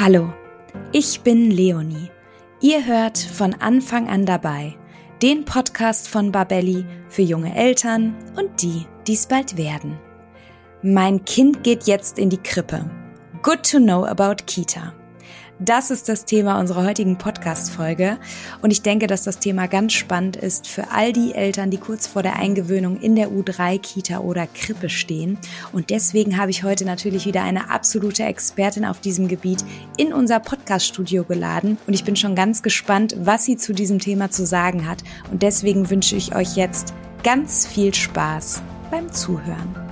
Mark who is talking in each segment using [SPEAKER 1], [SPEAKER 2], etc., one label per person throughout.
[SPEAKER 1] Hallo, ich bin Leonie. Ihr hört von Anfang an dabei den Podcast von Babelli für junge Eltern und die, die es bald werden. Mein Kind geht jetzt in die Krippe. Good to know about Kita. Das ist das Thema unserer heutigen Podcast-Folge. Und ich denke, dass das Thema ganz spannend ist für all die Eltern, die kurz vor der Eingewöhnung in der U3-Kita oder Krippe stehen. Und deswegen habe ich heute natürlich wieder eine absolute Expertin auf diesem Gebiet in unser Podcast-Studio geladen. Und ich bin schon ganz gespannt, was sie zu diesem Thema zu sagen hat. Und deswegen wünsche ich euch jetzt ganz viel Spaß beim Zuhören.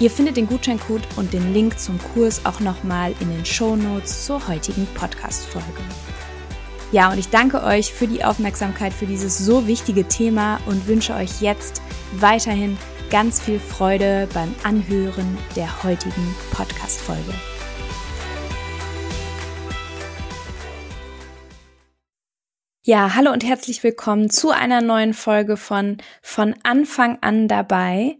[SPEAKER 1] Ihr findet den Gutscheincode und den Link zum Kurs auch nochmal in den Show Notes zur heutigen Podcast-Folge. Ja, und ich danke euch für die Aufmerksamkeit für dieses so wichtige Thema und wünsche euch jetzt weiterhin ganz viel Freude beim Anhören der heutigen Podcast-Folge. Ja, hallo und herzlich willkommen zu einer neuen Folge von Von Anfang an dabei.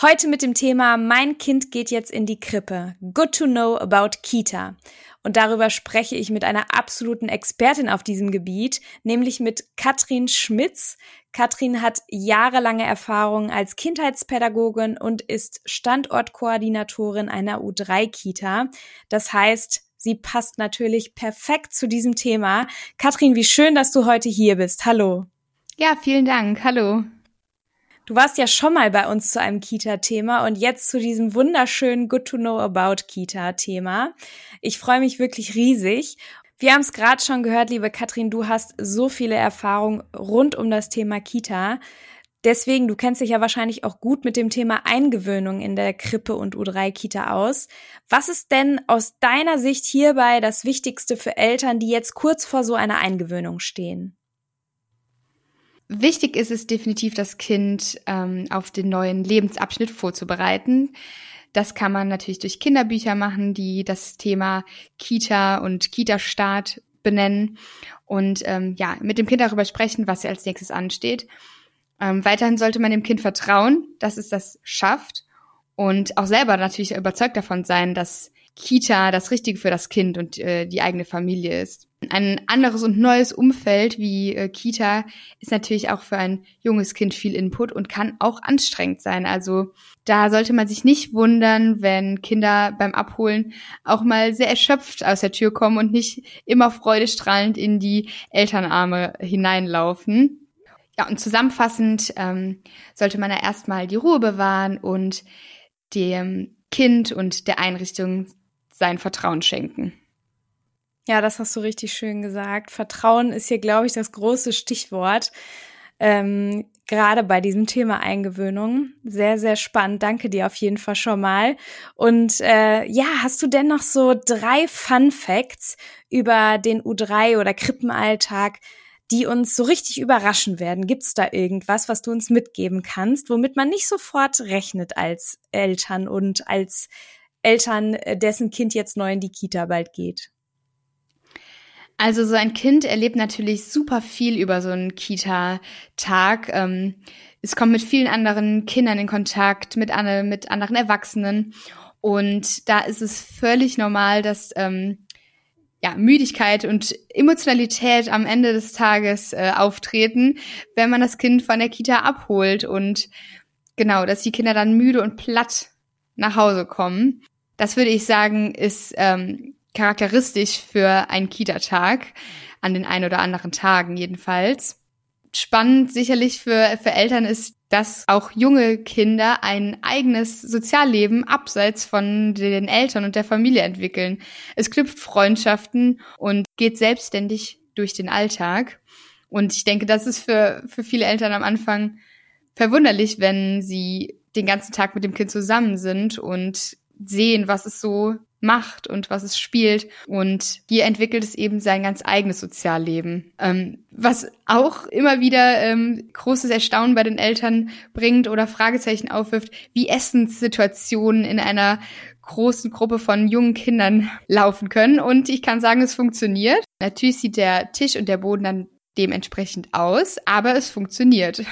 [SPEAKER 1] Heute mit dem Thema Mein Kind geht jetzt in die Krippe. Good to know about Kita. Und darüber spreche ich mit einer absoluten Expertin auf diesem Gebiet, nämlich mit Katrin Schmitz. Katrin hat jahrelange Erfahrung als Kindheitspädagogin und ist Standortkoordinatorin einer U3-Kita. Das heißt, sie passt natürlich perfekt zu diesem Thema. Katrin, wie schön, dass du heute hier bist. Hallo.
[SPEAKER 2] Ja, vielen Dank. Hallo.
[SPEAKER 1] Du warst ja schon mal bei uns zu einem Kita-Thema und jetzt zu diesem wunderschönen Good to Know About Kita-Thema. Ich freue mich wirklich riesig. Wir haben es gerade schon gehört, liebe Katrin, du hast so viele Erfahrungen rund um das Thema Kita. Deswegen, du kennst dich ja wahrscheinlich auch gut mit dem Thema Eingewöhnung in der Krippe und U3-Kita aus. Was ist denn aus deiner Sicht hierbei das Wichtigste für Eltern, die jetzt kurz vor so einer Eingewöhnung stehen?
[SPEAKER 2] Wichtig ist es definitiv, das Kind ähm, auf den neuen Lebensabschnitt vorzubereiten. Das kann man natürlich durch Kinderbücher machen, die das Thema Kita und Kita-Start benennen und ähm, ja, mit dem Kind darüber sprechen, was als nächstes ansteht. Ähm, weiterhin sollte man dem Kind vertrauen, dass es das schafft und auch selber natürlich überzeugt davon sein, dass Kita das Richtige für das Kind und äh, die eigene Familie ist. Ein anderes und neues Umfeld wie äh, Kita ist natürlich auch für ein junges Kind viel Input und kann auch anstrengend sein. Also da sollte man sich nicht wundern, wenn Kinder beim Abholen auch mal sehr erschöpft aus der Tür kommen und nicht immer freudestrahlend in die Elternarme hineinlaufen. Ja, und zusammenfassend ähm, sollte man ja erstmal die Ruhe bewahren und dem Kind und der Einrichtung sein Vertrauen schenken.
[SPEAKER 1] Ja, das hast du richtig schön gesagt. Vertrauen ist hier, glaube ich, das große Stichwort. Ähm, gerade bei diesem Thema Eingewöhnung. Sehr, sehr spannend. Danke dir auf jeden Fall schon mal. Und äh, ja, hast du denn noch so drei Fun Facts über den U3 oder Krippenalltag, die uns so richtig überraschen werden? Gibt's da irgendwas, was du uns mitgeben kannst, womit man nicht sofort rechnet als Eltern und als Eltern, äh, dessen Kind jetzt neu in die Kita bald geht?
[SPEAKER 2] Also so ein Kind erlebt natürlich super viel über so einen Kita-Tag. Ähm, es kommt mit vielen anderen Kindern in Kontakt, mit, mit anderen Erwachsenen. Und da ist es völlig normal, dass ähm, ja, Müdigkeit und Emotionalität am Ende des Tages äh, auftreten, wenn man das Kind von der Kita abholt und genau, dass die Kinder dann müde und platt nach Hause kommen. Das würde ich sagen, ist ähm, charakteristisch für einen Kita-Tag, an den ein oder anderen Tagen jedenfalls. Spannend sicherlich für, für Eltern ist, dass auch junge Kinder ein eigenes Sozialleben abseits von den Eltern und der Familie entwickeln. Es knüpft Freundschaften und geht selbstständig durch den Alltag. Und ich denke, das ist für, für viele Eltern am Anfang verwunderlich, wenn sie den ganzen Tag mit dem Kind zusammen sind und sehen, was es so macht und was es spielt. Und hier entwickelt es eben sein ganz eigenes Sozialleben. Ähm, was auch immer wieder ähm, großes Erstaunen bei den Eltern bringt oder Fragezeichen aufwirft, wie Essenssituationen in einer großen Gruppe von jungen Kindern laufen können. Und ich kann sagen, es funktioniert. Natürlich sieht der Tisch und der Boden dann dementsprechend aus, aber es funktioniert.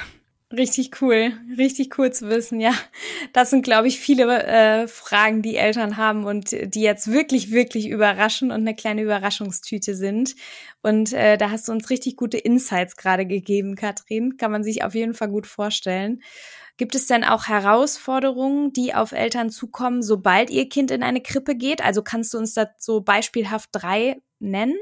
[SPEAKER 1] Richtig cool, richtig cool zu wissen, ja. Das sind, glaube ich, viele äh, Fragen, die Eltern haben und die jetzt wirklich, wirklich überraschen und eine kleine Überraschungstüte sind. Und äh, da hast du uns richtig gute Insights gerade gegeben, Katrin. Kann man sich auf jeden Fall gut vorstellen. Gibt es denn auch Herausforderungen, die auf Eltern zukommen, sobald ihr Kind in eine Krippe geht? Also kannst du uns da so beispielhaft drei nennen?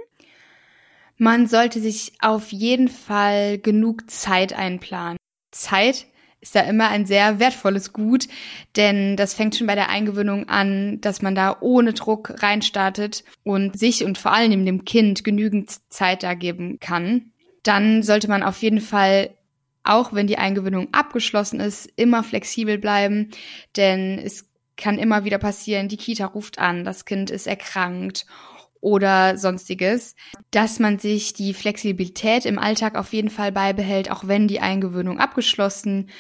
[SPEAKER 2] Man sollte sich auf jeden Fall genug Zeit einplanen. Zeit ist da immer ein sehr wertvolles Gut, denn das fängt schon bei der Eingewöhnung an, dass man da ohne Druck reinstartet und sich und vor allem dem Kind genügend Zeit da geben kann. Dann sollte man auf jeden Fall auch wenn die Eingewöhnung abgeschlossen ist, immer flexibel bleiben, denn es kann immer wieder passieren, die Kita ruft an, das Kind ist erkrankt oder sonstiges, dass man sich die Flexibilität im Alltag auf jeden Fall beibehält, auch wenn die Eingewöhnung abgeschlossen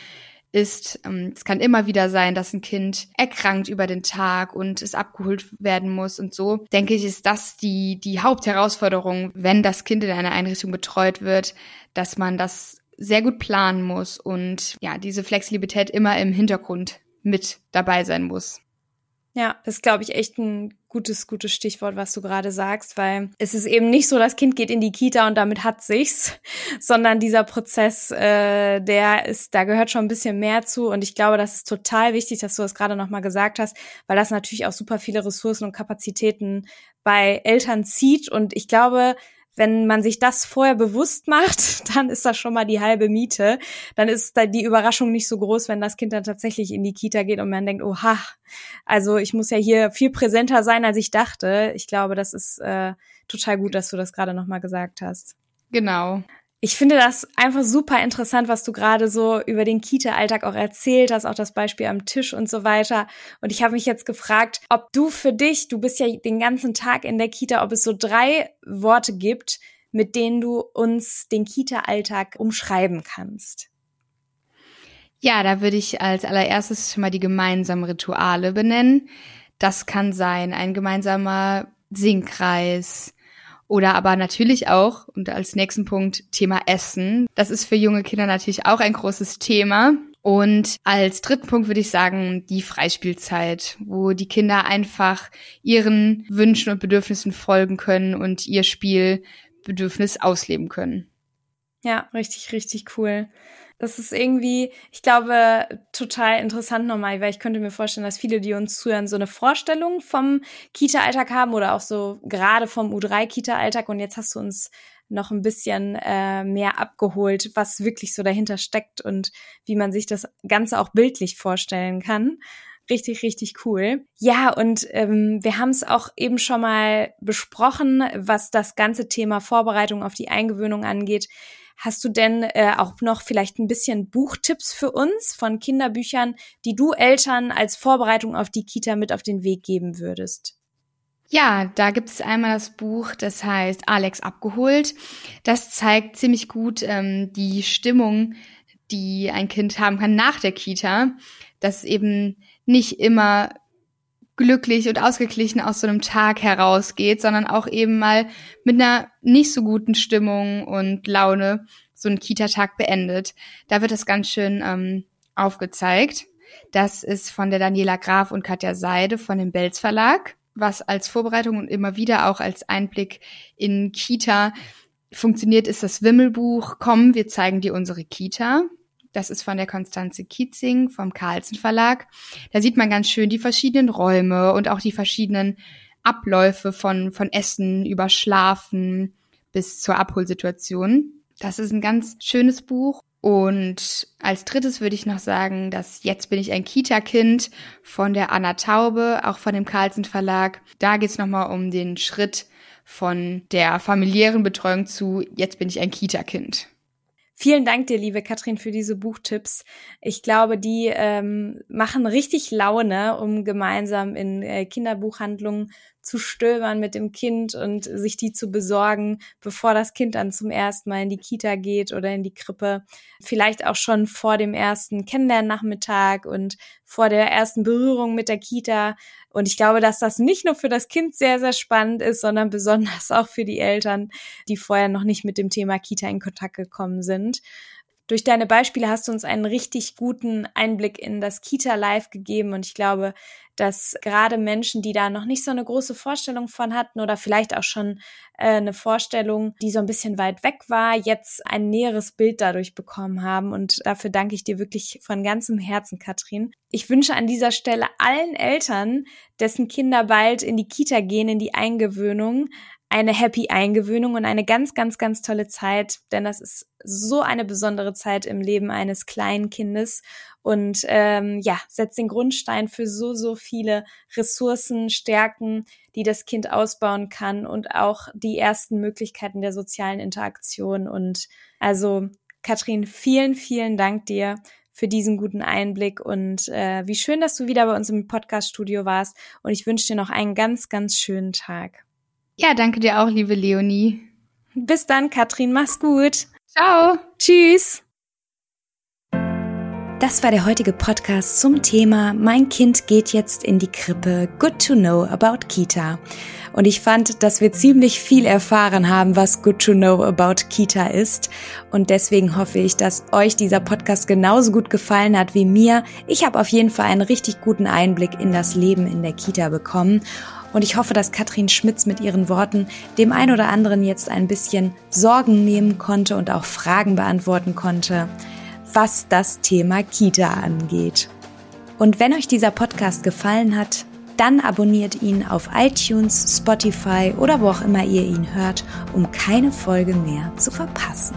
[SPEAKER 2] ist. Ähm, es kann immer wieder sein, dass ein Kind erkrankt über den Tag und es abgeholt werden muss und so. Denke ich, ist das die, die Hauptherausforderung, wenn das Kind in einer Einrichtung betreut wird, dass man das sehr gut planen muss und ja, diese Flexibilität immer im Hintergrund mit dabei sein muss.
[SPEAKER 1] Ja, das ist, glaube ich, echt ein gutes, gutes Stichwort, was du gerade sagst, weil es ist eben nicht so, das Kind geht in die Kita und damit hat sich's, sondern dieser Prozess, äh, der ist, da gehört schon ein bisschen mehr zu. Und ich glaube, das ist total wichtig, dass du das gerade nochmal gesagt hast, weil das natürlich auch super viele Ressourcen und Kapazitäten bei Eltern zieht. Und ich glaube, wenn man sich das vorher bewusst macht, dann ist das schon mal die halbe Miete. Dann ist da die Überraschung nicht so groß, wenn das Kind dann tatsächlich in die Kita geht und man denkt, oha, also ich muss ja hier viel präsenter sein, als ich dachte. Ich glaube, das ist äh, total gut, dass du das gerade nochmal gesagt hast.
[SPEAKER 2] Genau
[SPEAKER 1] ich finde das einfach super interessant, was du gerade so über den Kita-Alltag auch erzählt hast, auch das Beispiel am Tisch und so weiter. Und ich habe mich jetzt gefragt, ob du für dich, du bist ja den ganzen Tag in der Kita, ob es so drei Worte gibt, mit denen du uns den Kita-Alltag umschreiben kannst.
[SPEAKER 2] Ja, da würde ich als allererstes schon mal die gemeinsamen Rituale benennen. Das kann sein ein gemeinsamer Singkreis, oder aber natürlich auch, und als nächsten Punkt, Thema Essen. Das ist für junge Kinder natürlich auch ein großes Thema. Und als dritten Punkt würde ich sagen, die Freispielzeit, wo die Kinder einfach ihren Wünschen und Bedürfnissen folgen können und ihr Spielbedürfnis ausleben können.
[SPEAKER 1] Ja, richtig, richtig cool. Das ist irgendwie, ich glaube, total interessant nochmal, weil ich könnte mir vorstellen, dass viele, die uns zuhören, so eine Vorstellung vom Kita-Alltag haben oder auch so gerade vom U3-Kita-Alltag. Und jetzt hast du uns noch ein bisschen äh, mehr abgeholt, was wirklich so dahinter steckt und wie man sich das Ganze auch bildlich vorstellen kann. Richtig, richtig cool. Ja, und ähm, wir haben es auch eben schon mal besprochen, was das ganze Thema Vorbereitung auf die Eingewöhnung angeht Hast du denn äh, auch noch vielleicht ein bisschen Buchtipps für uns von Kinderbüchern, die du Eltern als Vorbereitung auf die Kita mit auf den Weg geben würdest?
[SPEAKER 2] Ja, da gibt es einmal das Buch, das heißt Alex abgeholt. Das zeigt ziemlich gut ähm, die Stimmung, die ein Kind haben kann nach der Kita, dass eben nicht immer glücklich und ausgeglichen aus so einem Tag herausgeht, sondern auch eben mal mit einer nicht so guten Stimmung und Laune so einen Kita-Tag beendet. Da wird das ganz schön ähm, aufgezeigt. Das ist von der Daniela Graf und Katja Seide von dem Belz Verlag, was als Vorbereitung und immer wieder auch als Einblick in Kita funktioniert, ist das Wimmelbuch Komm, wir zeigen dir unsere Kita. Das ist von der Konstanze Kietzing vom Carlsen Verlag. Da sieht man ganz schön die verschiedenen Räume und auch die verschiedenen Abläufe von, von Essen über Schlafen bis zur Abholsituation. Das ist ein ganz schönes Buch. Und als drittes würde ich noch sagen, dass Jetzt bin ich ein Kita-Kind von der Anna Taube, auch von dem Carlsen Verlag. Da geht es nochmal um den Schritt von der familiären Betreuung zu Jetzt bin ich ein Kita-Kind.
[SPEAKER 1] Vielen Dank dir, liebe Katrin, für diese Buchtipps. Ich glaube, die ähm, machen richtig Laune, um gemeinsam in äh, Kinderbuchhandlungen zu stöbern mit dem Kind und sich die zu besorgen, bevor das Kind dann zum ersten Mal in die Kita geht oder in die Krippe. Vielleicht auch schon vor dem ersten Kennenlernnachmittag und vor der ersten Berührung mit der Kita. Und ich glaube, dass das nicht nur für das Kind sehr, sehr spannend ist, sondern besonders auch für die Eltern, die vorher noch nicht mit dem Thema Kita in Kontakt gekommen sind. Durch deine Beispiele hast du uns einen richtig guten Einblick in das Kita Live gegeben und ich glaube, dass gerade Menschen, die da noch nicht so eine große Vorstellung von hatten oder vielleicht auch schon äh, eine Vorstellung, die so ein bisschen weit weg war, jetzt ein näheres Bild dadurch bekommen haben. Und dafür danke ich dir wirklich von ganzem Herzen, Katrin. Ich wünsche an dieser Stelle allen Eltern, dessen Kinder bald in die Kita gehen, in die Eingewöhnung, eine happy Eingewöhnung und eine ganz, ganz, ganz tolle Zeit, denn das ist so eine besondere Zeit im Leben eines kleinen Kindes und ähm, ja, setzt den Grundstein für so, so viele Ressourcen, Stärken, die das Kind ausbauen kann und auch die ersten Möglichkeiten der sozialen Interaktion. Und also, Katrin, vielen, vielen Dank dir für diesen guten Einblick und äh, wie schön, dass du wieder bei uns im Podcast-Studio warst. Und ich wünsche dir noch einen ganz, ganz schönen Tag.
[SPEAKER 2] Ja, danke dir auch, liebe Leonie.
[SPEAKER 1] Bis dann, Katrin. Mach's gut.
[SPEAKER 2] Ciao.
[SPEAKER 1] Tschüss. Das war der heutige Podcast zum Thema Mein Kind geht jetzt in die Krippe. Good to know about Kita. Und ich fand, dass wir ziemlich viel erfahren haben, was Good to know about Kita ist. Und deswegen hoffe ich, dass euch dieser Podcast genauso gut gefallen hat wie mir. Ich habe auf jeden Fall einen richtig guten Einblick in das Leben in der Kita bekommen. Und ich hoffe, dass Katrin Schmitz mit ihren Worten dem ein oder anderen jetzt ein bisschen Sorgen nehmen konnte und auch Fragen beantworten konnte, was das Thema Kita angeht. Und wenn euch dieser Podcast gefallen hat, dann abonniert ihn auf iTunes, Spotify oder wo auch immer ihr ihn hört, um keine Folge mehr zu verpassen.